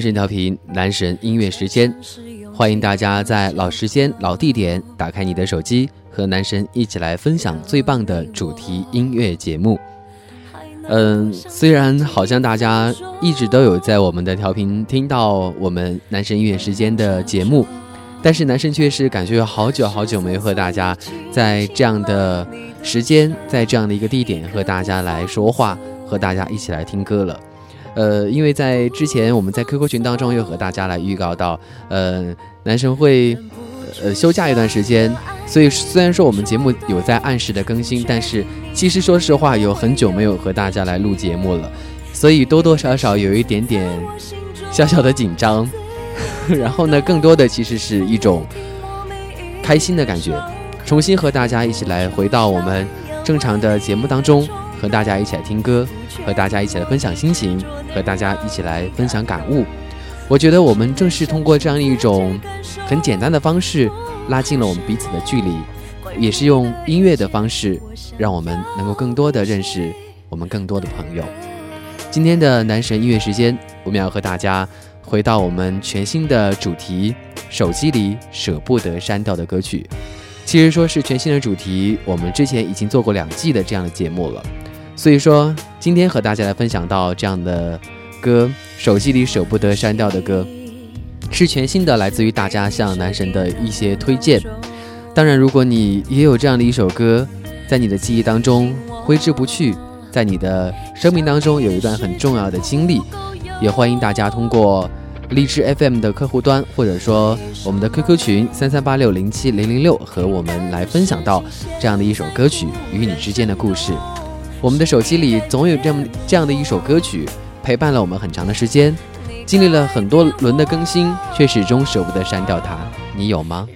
男神调频，男神音乐时间，欢迎大家在老时间、老地点打开你的手机，和男神一起来分享最棒的主题音乐节目。嗯，虽然好像大家一直都有在我们的调频听到我们男神音乐时间的节目，但是男神却是感觉有好久好久没和大家在这样的时间，在这样的一个地点和大家来说话，和大家一起来听歌了。呃，因为在之前我们在 QQ 群当中又和大家来预告到，呃，男神会呃休假一段时间，所以虽然说我们节目有在按时的更新，但是其实说实话有很久没有和大家来录节目了，所以多多少少有一点点小小的紧张，然后呢，更多的其实是一种开心的感觉，重新和大家一起来回到我们正常的节目当中。和大家一起来听歌，和大家一起来分享心情，和大家一起来分享感悟。我觉得我们正是通过这样一种很简单的方式，拉近了我们彼此的距离，也是用音乐的方式，让我们能够更多的认识我们更多的朋友。今天的男神音乐时间，我们要和大家回到我们全新的主题——手机里舍不得删掉的歌曲。其实说是全新的主题，我们之前已经做过两季的这样的节目了。所以说，今天和大家来分享到这样的歌，手机里舍不得删掉的歌，是全新的，来自于大家向男神的一些推荐。当然，如果你也有这样的一首歌，在你的记忆当中挥之不去，在你的生命当中有一段很重要的经历，也欢迎大家通过荔枝 FM 的客户端，或者说我们的 QQ 群三三八六零七零零六，和我们来分享到这样的一首歌曲与你之间的故事。我们的手机里总有这么这样的一首歌曲，陪伴了我们很长的时间，经历了很多轮的更新，却始终舍不得删掉它。你有吗？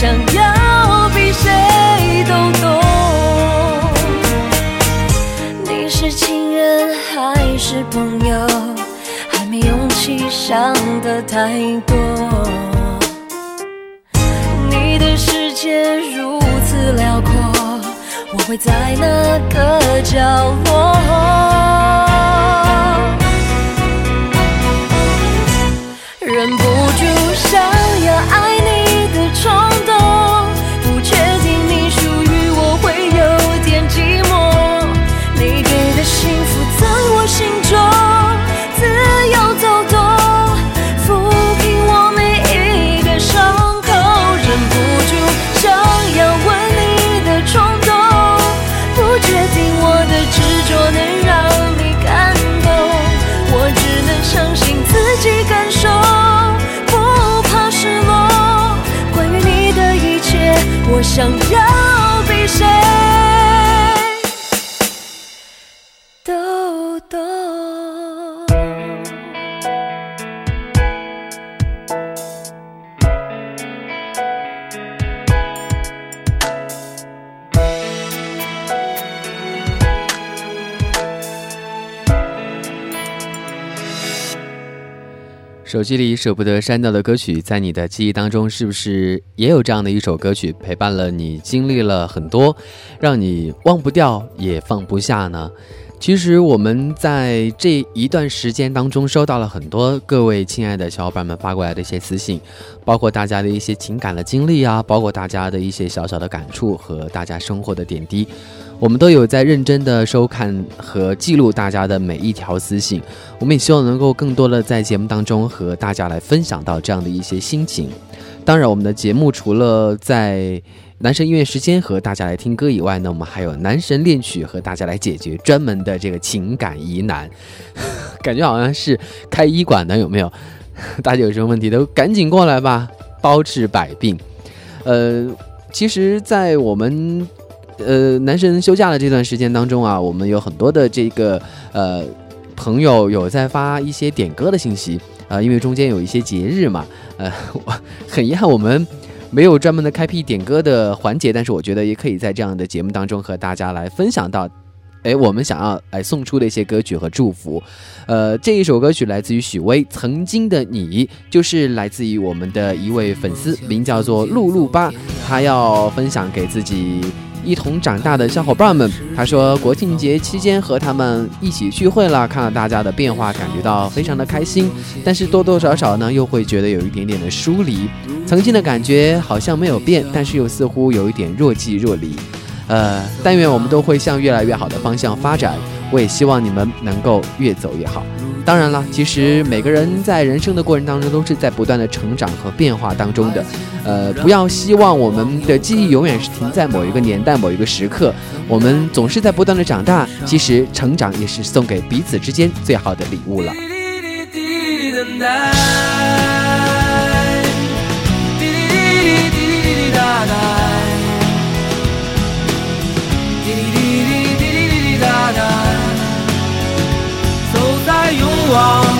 想要比谁都懂。你是情人还是朋友？还没勇气想的太多。你的世界如此辽阔，我会在哪个角落？忍不手机里舍不得删掉的歌曲，在你的记忆当中，是不是也有这样的一首歌曲陪伴了你，经历了很多，让你忘不掉也放不下呢？其实我们在这一段时间当中，收到了很多各位亲爱的小伙伴们发过来的一些私信，包括大家的一些情感的经历啊，包括大家的一些小小的感触和大家生活的点滴。我们都有在认真的收看和记录大家的每一条私信，我们也希望能够更多的在节目当中和大家来分享到这样的一些心情。当然，我们的节目除了在男神音乐时间和大家来听歌以外呢，我们还有男神恋曲和大家来解决专门的这个情感疑难，感觉好像是开医馆的，有没有？大家有什么问题都赶紧过来吧，包治百病。呃，其实，在我们。呃，男神休假的这段时间当中啊，我们有很多的这个呃朋友有在发一些点歌的信息啊，因为中间有一些节日嘛，呃，我很遗憾我们没有专门的开辟点歌的环节，但是我觉得也可以在这样的节目当中和大家来分享到，哎，我们想要来送出的一些歌曲和祝福。呃，这一首歌曲来自于许巍，《曾经的你》，就是来自于我们的一位粉丝，名叫做露露吧，他要分享给自己。一同长大的小伙伴们，他说国庆节期间和他们一起聚会了，看到大家的变化，感觉到非常的开心。但是多多少少呢，又会觉得有一点点的疏离。曾经的感觉好像没有变，但是又似乎有一点若即若离。呃，但愿我们都会向越来越好的方向发展。我也希望你们能够越走越好。当然了，其实每个人在人生的过程当中都是在不断的成长和变化当中的。呃，不要希望我们的记忆永远是停在某一个年代、某一个时刻。我们总是在不断的长大，其实成长也是送给彼此之间最好的礼物了。long.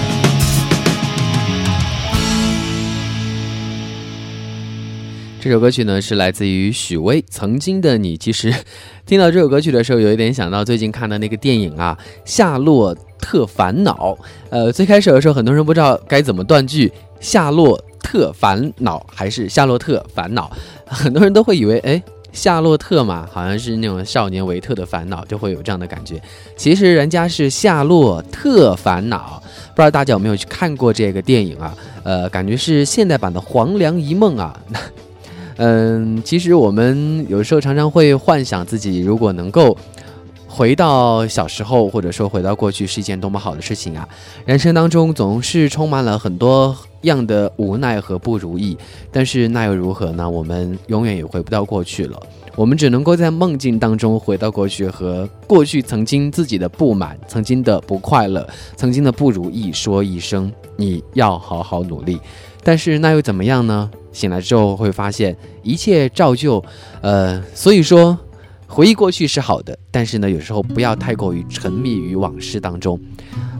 这首歌曲呢是来自于许巍《曾经的你》。其实 听到这首歌曲的时候，有一点想到最近看的那个电影啊，《夏洛特烦恼》。呃，最开始的时候，很多人不知道该怎么断句，《夏洛特烦恼》还是《夏洛特烦恼》，很多人都会以为，哎，夏洛特嘛，好像是那种少年维特的烦恼，就会有这样的感觉。其实人家是《夏洛特烦恼》，不知道大家有没有去看过这个电影啊？呃，感觉是现代版的《黄粱一梦》啊。嗯，其实我们有时候常常会幻想自己如果能够回到小时候，或者说回到过去，是一件多么好的事情啊！人生当中总是充满了很多样的无奈和不如意，但是那又如何呢？我们永远也回不到过去了，我们只能够在梦境当中回到过去，和过去曾经自己的不满、曾经的不快乐、曾经的不如意说一声：你要好好努力。但是那又怎么样呢？醒来之后会发现一切照旧，呃，所以说回忆过去是好的，但是呢，有时候不要太过于沉迷于往事当中，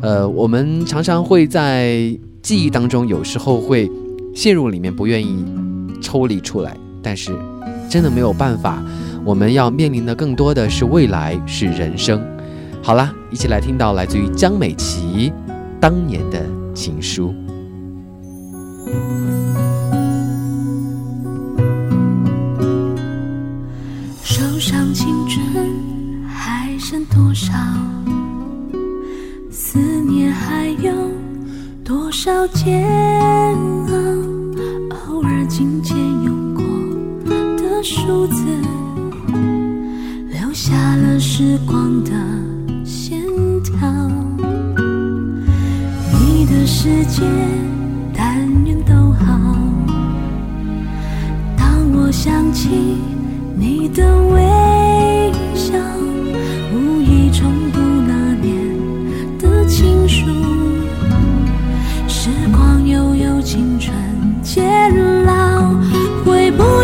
呃，我们常常会在记忆当中，有时候会陷入里面，不愿意抽离出来，但是真的没有办法，我们要面临的更多的是未来，是人生。好啦，一起来听到来自于江美琪当年的情书。青春还剩多少？思念还有多少煎熬？偶尔琴键用过的数字，留下了时光的线条。你的世界，但愿都好。当我想起你的微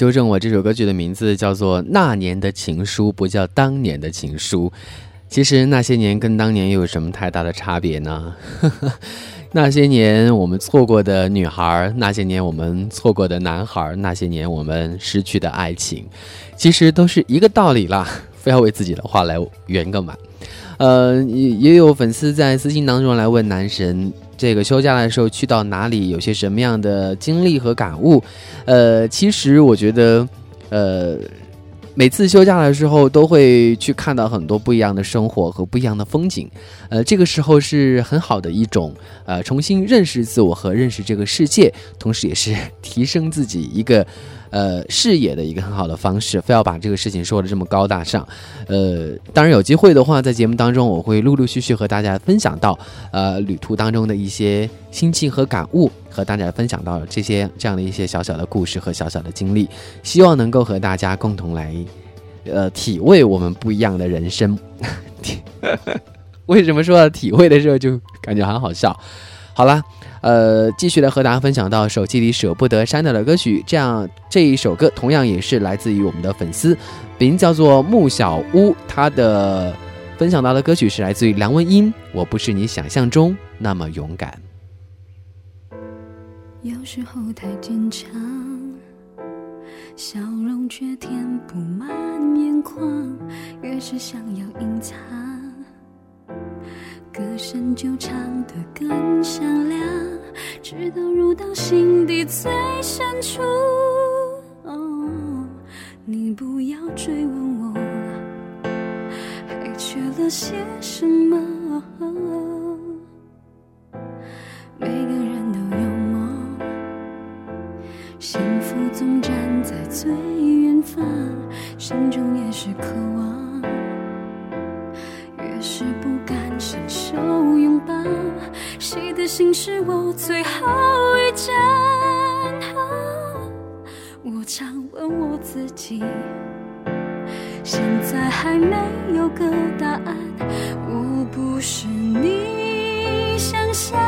纠正我，这首歌曲的名字叫做《那年的情书》，不叫《当年的情书》。其实那些年跟当年又有什么太大的差别呢？那些年我们错过的女孩，那些年我们错过的男孩，那些年我们失去的爱情，其实都是一个道理啦，非要为自己的话来圆个满。呃，也也有粉丝在私信当中来问男神，这个休假的时候去到哪里，有些什么样的经历和感悟？呃，其实我觉得，呃，每次休假的时候都会去看到很多不一样的生活和不一样的风景，呃，这个时候是很好的一种呃重新认识自我和认识这个世界，同时也是提升自己一个呃视野的一个很好的方式。非要把这个事情说的这么高大上，呃，当然有机会的话，在节目当中我会陆陆续续和大家分享到呃旅途当中的一些心情和感悟，和大家分享到这些这样的一些小小的故事和小小的经历，希望能够和大家共同来呃体味我们不一样的人生。为什么说到体会的时候就感觉很好笑？好啦，呃，继续来和大家分享到手机里舍不得删掉的歌曲，这样这一首歌同样也是来自于我们的粉丝，名叫做木小屋，他的分享到的歌曲是来自于梁文音，《我不是你想象中那么勇敢》。有时候太坚强，笑容却填不满眼眶，越是想要隐藏，歌声就唱得更响亮，直到入到心底最深处。哦，你不要追问我，还缺了些什么。每个人都有梦，幸福总站在最远方，心中也是渴望，是不敢伸手拥抱，谁的心是我最后一站？我常问我自己，现在还没有个答案。我不是你想象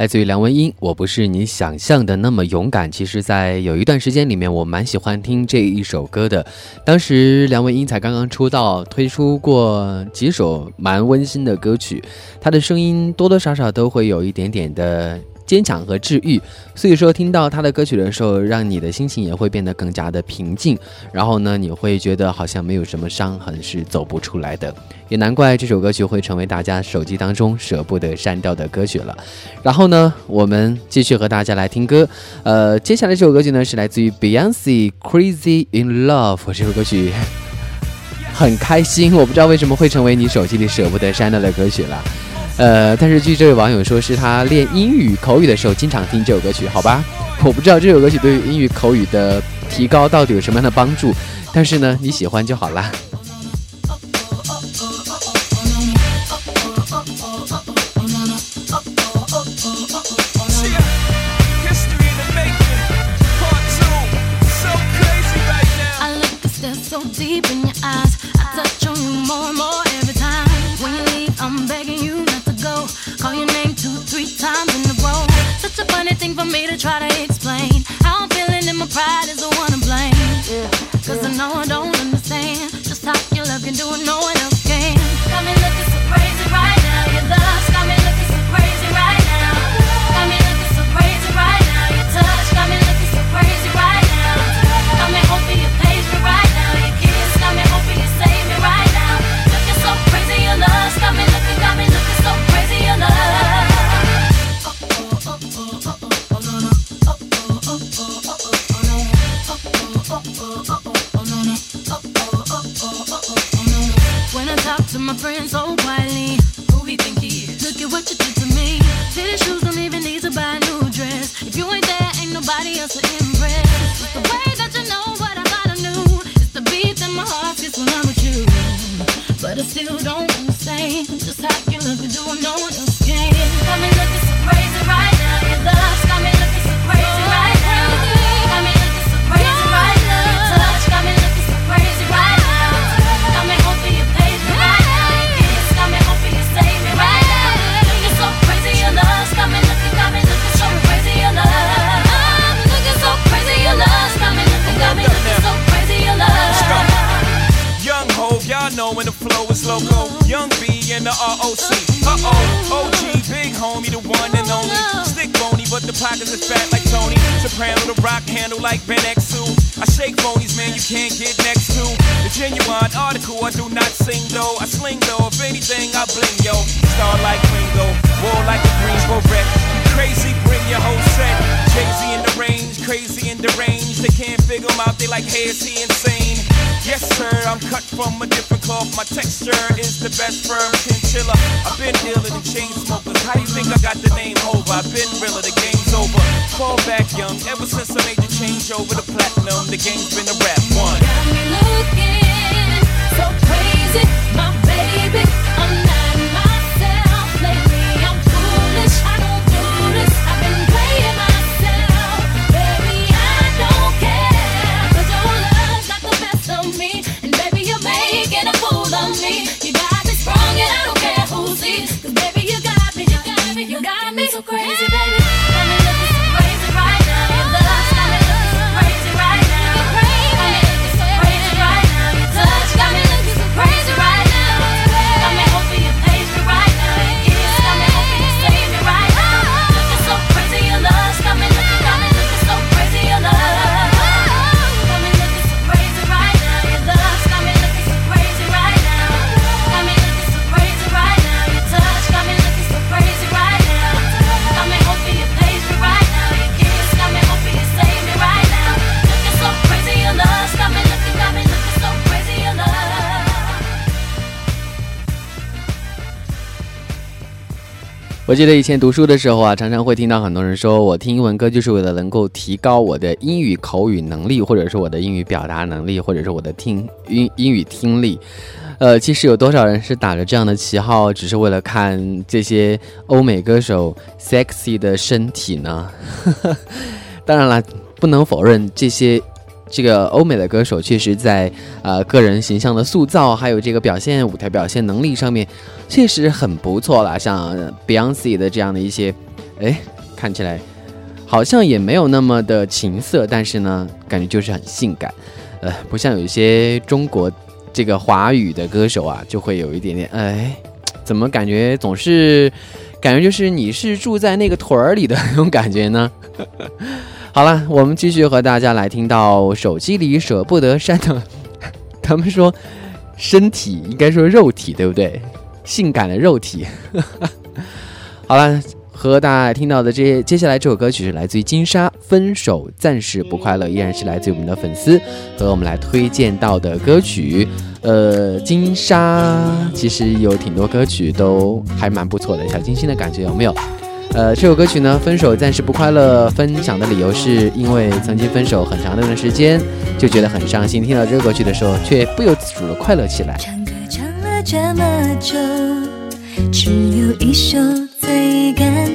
来自于梁文音，我不是你想象的那么勇敢。其实，在有一段时间里面，我蛮喜欢听这一首歌的。当时梁文音才刚刚出道，推出过几首蛮温馨的歌曲，她的声音多多少少都会有一点点的坚强和治愈。所以说，听到他的歌曲的时候，让你的心情也会变得更加的平静。然后呢，你会觉得好像没有什么伤痕是走不出来的。也难怪这首歌曲会成为大家手机当中舍不得删掉的歌曲了。然后呢，我们继续和大家来听歌。呃，接下来这首歌曲呢是来自于 Beyonce《Crazy in Love》这首歌曲，很开心。我不知道为什么会成为你手机里舍不得删掉的歌曲了。呃，但是据这位网友说，是他练英语口语的时候经常听这首歌曲，好吧？我不知道这首歌曲对于英语口语的提高到底有什么样的帮助，但是呢，你喜欢就好啦。Try to explain. How I'm feeling and my pride is article, I do not sing though. I sling though, if anything, I bling yo. Star like Ringo, war like a Greensboro wreck. Crazy, bring your whole set. Crazy in the range, crazy in the range. They can't figure him out, they like, hey, is he insane? Yes, sir, I'm cut from a different cloth. My texture is the best firm chinchilla. I've been dealing than chain smokers. How do you think I got the name over? I've been realer, the game's over. Fall back young, ever since I made the change over to platinum, the game's been a rap one. Got me looking music, my 记得以前读书的时候啊，常常会听到很多人说，我听英文歌就是为了能够提高我的英语口语能力，或者是我的英语表达能力，或者是我的听英英语听力。呃，其实有多少人是打着这样的旗号，只是为了看这些欧美歌手 sexy 的身体呢？当然了，不能否认这些。这个欧美的歌手确实在呃个人形象的塑造，还有这个表现舞台表现能力上面，确实很不错了。像 Beyonce 的这样的一些，哎，看起来好像也没有那么的情色，但是呢，感觉就是很性感。呃，不像有一些中国这个华语的歌手啊，就会有一点点，哎，怎么感觉总是感觉就是你是住在那个屯儿里的那种感觉呢？好了，我们继续和大家来听到手机里舍不得删的。他们说，身体应该说肉体，对不对？性感的肉体。好了，和大家听到的这接下来这首歌曲是来自于金莎，《分手暂时不快乐》，依然是来自于我们的粉丝和我们来推荐到的歌曲。呃，金莎其实有挺多歌曲都还蛮不错的，小清新的感觉有没有？呃，这首歌曲呢，分手暂时不快乐。分享的理由是因为曾经分手很长的一段时间，就觉得很伤心。听到这首歌曲的时候，却不由自主的快乐起来。唱歌唱了这么久，只有一首最感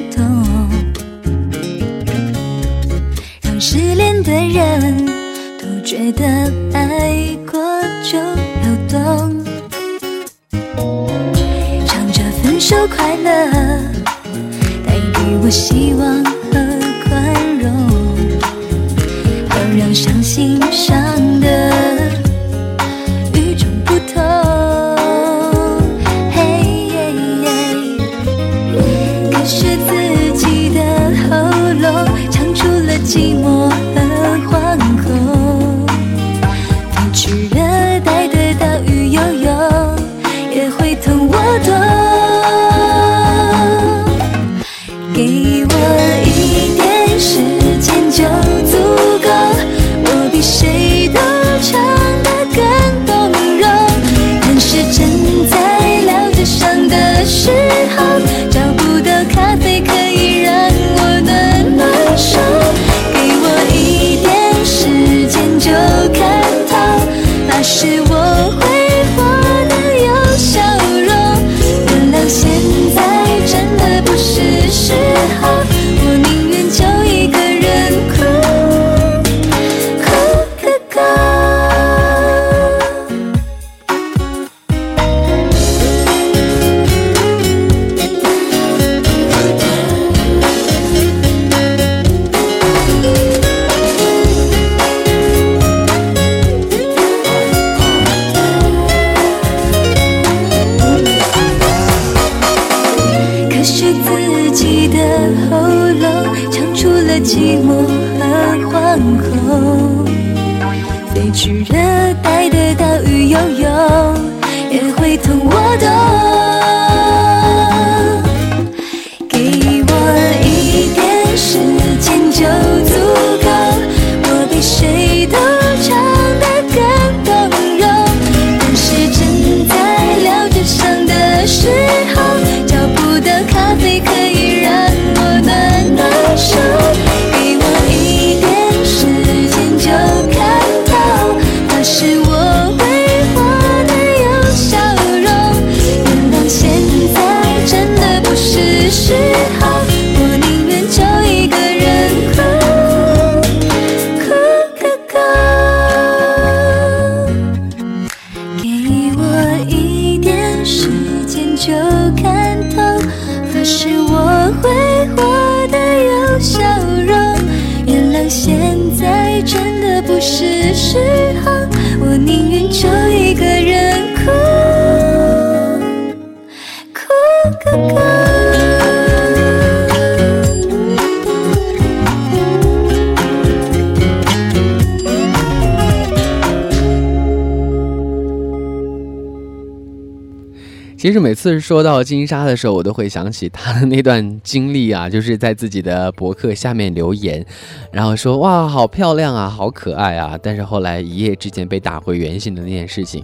每次说到金莎的时候，我都会想起她的那段经历啊，就是在自己的博客下面留言，然后说哇，好漂亮啊，好可爱啊，但是后来一夜之间被打回原形的那件事情，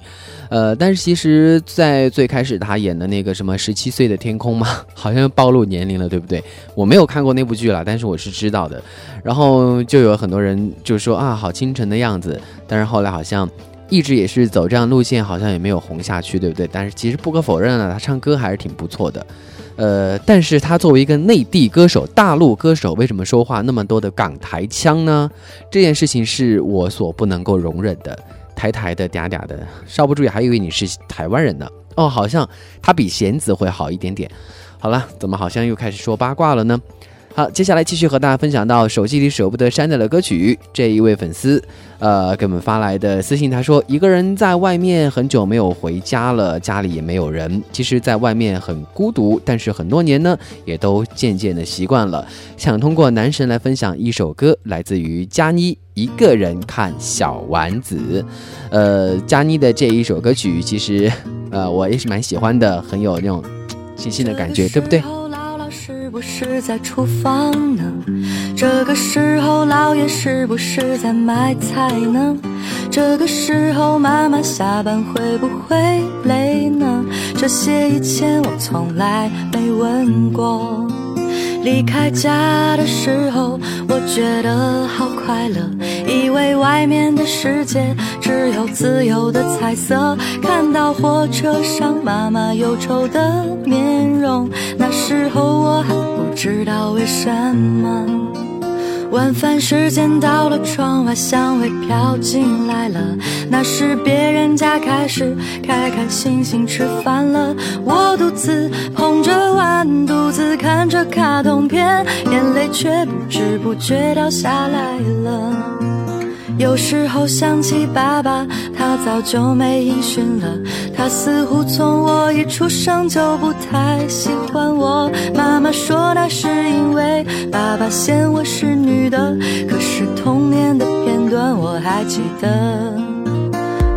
呃，但是其实，在最开始她演的那个什么十七岁的天空嘛，好像暴露年龄了，对不对？我没有看过那部剧了，但是我是知道的。然后就有很多人就说啊，好清纯的样子，但是后来好像。一直也是走这样路线，好像也没有红下去，对不对？但是其实不可否认呢，他唱歌还是挺不错的。呃，但是他作为一个内地歌手、大陆歌手，为什么说话那么多的港台腔呢？这件事情是我所不能够容忍的。台台的嗲嗲的，稍不注意还以为你是台湾人呢。哦，好像他比弦子会好一点点。好了，怎么好像又开始说八卦了呢？好，接下来继续和大家分享到手机里舍不得删掉的歌曲。这一位粉丝，呃，给我们发来的私信，他说：“一个人在外面很久没有回家了，家里也没有人。其实，在外面很孤独，但是很多年呢，也都渐渐的习惯了。想通过男神来分享一首歌，来自于佳妮《一个人看小丸子》。呃，佳妮的这一首歌曲，其实，呃，我也是蛮喜欢的，很有那种清新的感觉，对不对？”不是在厨房呢？这个时候姥爷是不是在买菜呢？这个时候妈妈下班会不会累呢？这些以前我从来没问过。离开家的时候，我觉得好快乐，以为外面的世界只有自由的彩色。看到火车上妈妈忧愁的面容，知道为什么。晚饭时间到了，窗外香味飘进来了。那是别人家开始开开心心吃饭了。我独自捧着碗，独自看着卡通片，眼泪却不知不觉掉下来了。有时候想起爸爸，他早就没音讯了。他似乎从我一出生就不太喜欢我。妈妈说那是因为爸爸嫌我是女的。可是童年的片段我还记得。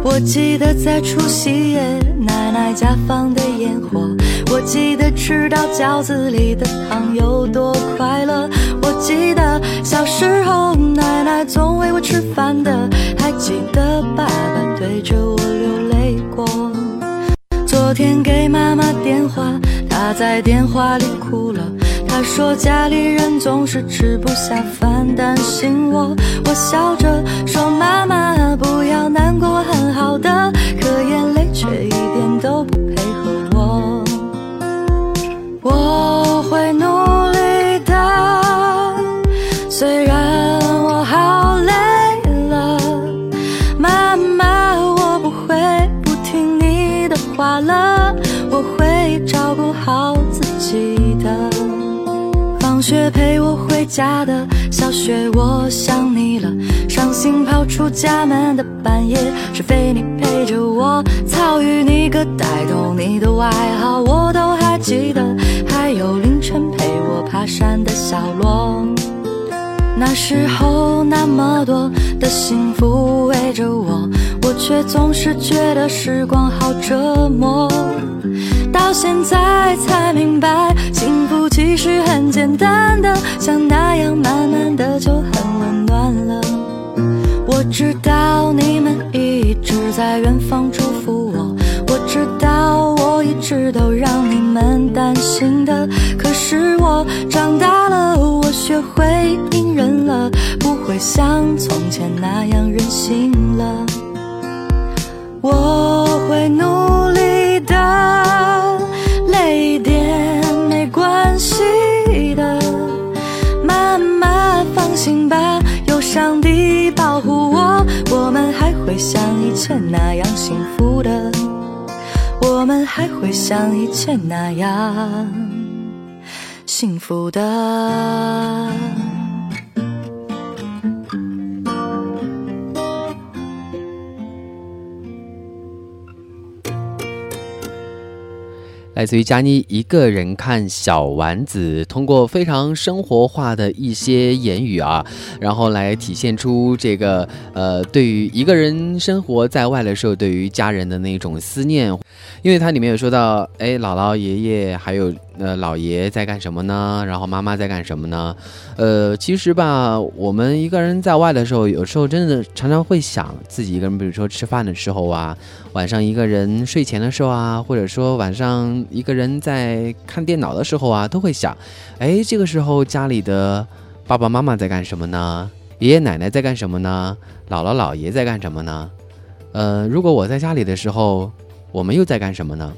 我记得在除夕夜奶奶家放的烟火。我记得吃到饺子里的糖有多快乐。我记得小时候奶奶总喂我吃饭的，还记得爸爸对着我流泪过。昨天给妈妈电话，他在电话里哭了。他说家里人总是吃不下饭，担心我。我笑着说妈妈不要难过，很好的。可眼家的小雪，我想你了。伤心跑出家门的半夜，是非你陪着我。草与你个呆头你的外号，我都还记得。还有凌晨陪我爬山的小罗，那时候那么多的幸福围着我，我却总是觉得时光好折磨。到现在才明白，幸福其实很简单的，像那样慢慢的就很温暖了。我知道你们一直在远方祝福我，我知道我一直都让你们担心的。可是我长大了，我学会隐忍了，不会像从前那样任性了。我会努力的，会像以前那样幸福的。我们还会像以前那样幸福的。来自于佳妮一个人看小丸子，通过非常生活化的一些言语啊，然后来体现出这个呃，对于一个人生活在外的时候，对于家人的那种思念。因为它里面有说到，哎，姥姥、爷爷还有呃姥爷在干什么呢？然后妈妈在干什么呢？呃，其实吧，我们一个人在外的时候，有时候真的常常会想自己一个人，比如说吃饭的时候啊，晚上一个人睡前的时候啊，或者说晚上一个人在看电脑的时候啊，都会想，哎，这个时候家里的爸爸妈妈在干什么呢？爷爷奶奶在干什么呢？姥姥姥爷在干什么呢？呃，如果我在家里的时候。我们又在干什么呢？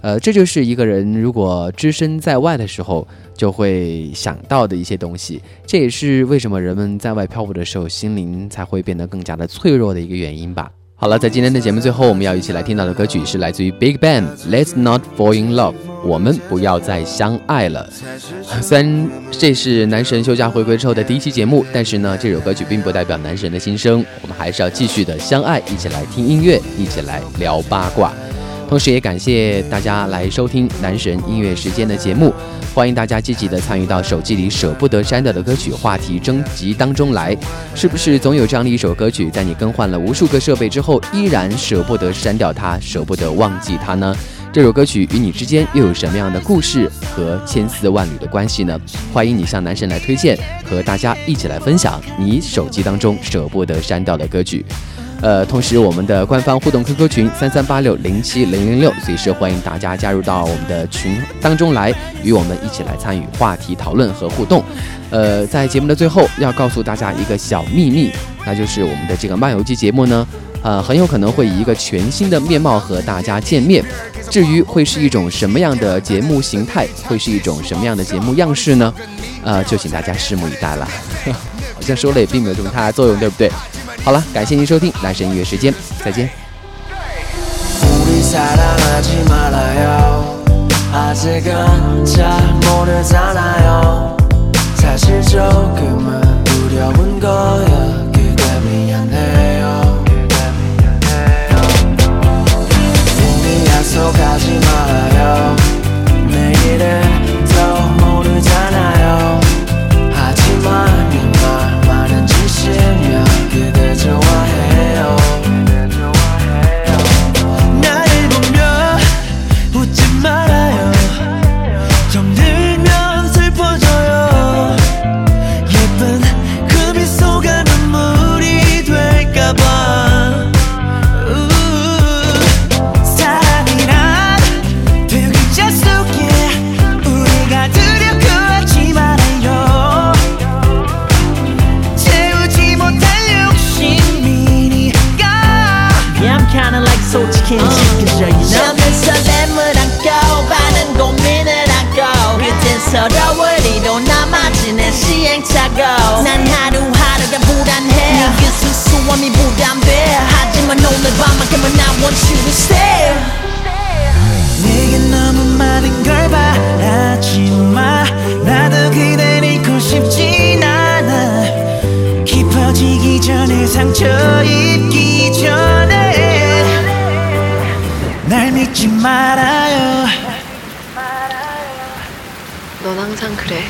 呃，这就是一个人如果只身在外的时候就会想到的一些东西。这也是为什么人们在外漂泊的时候，心灵才会变得更加的脆弱的一个原因吧。好了，在今天的节目最后，我们要一起来听到的歌曲是来自于 Big Bang，《Let's Not Fall in Love》，我们不要再相爱了。虽然这是男神休假回归之后的第一期节目，但是呢，这首歌曲并不代表男神的心声。我们还是要继续的相爱，一起来听音乐，一起来聊八卦。同时，也感谢大家来收听男神音乐时间的节目，欢迎大家积极的参与到手机里舍不得删掉的歌曲话题征集当中来。是不是总有这样的一首歌曲，在你更换了无数个设备之后，依然舍不得删掉它，舍不得忘记它呢？这首歌曲与你之间又有什么样的故事和千丝万缕的关系呢？欢迎你向男神来推荐，和大家一起来分享你手机当中舍不得删掉的歌曲。呃，同时我们的官方互动 QQ 群三三八六零七零零六，随时欢迎大家加入到我们的群当中来，与我们一起来参与话题讨论和互动。呃，在节目的最后，要告诉大家一个小秘密，那就是我们的这个漫游记节目呢，呃，很有可能会以一个全新的面貌和大家见面。至于会是一种什么样的节目形态，会是一种什么样的节目样式呢？呃，就请大家拭目以待了。好像说了也并没有什么太大作用，对不对？好了，感谢您收听男神音乐时间，再见。 우리 사랑하지 말아요 아직은 잘 모르잖아요 사실 조금은 두려운 거 남아지는 시행착오 난 하루하루가 불안해. 네그 수수함이 부담돼 하지만 오늘 밤만큼은 I want you to stay. 내게 너무 많은 걸 바라지 마. 나도 그댈 잃고 싶진 않아. 깊어지기 전에 상처 입기 전에. 날 믿지 말아요. 넌 항상 그래.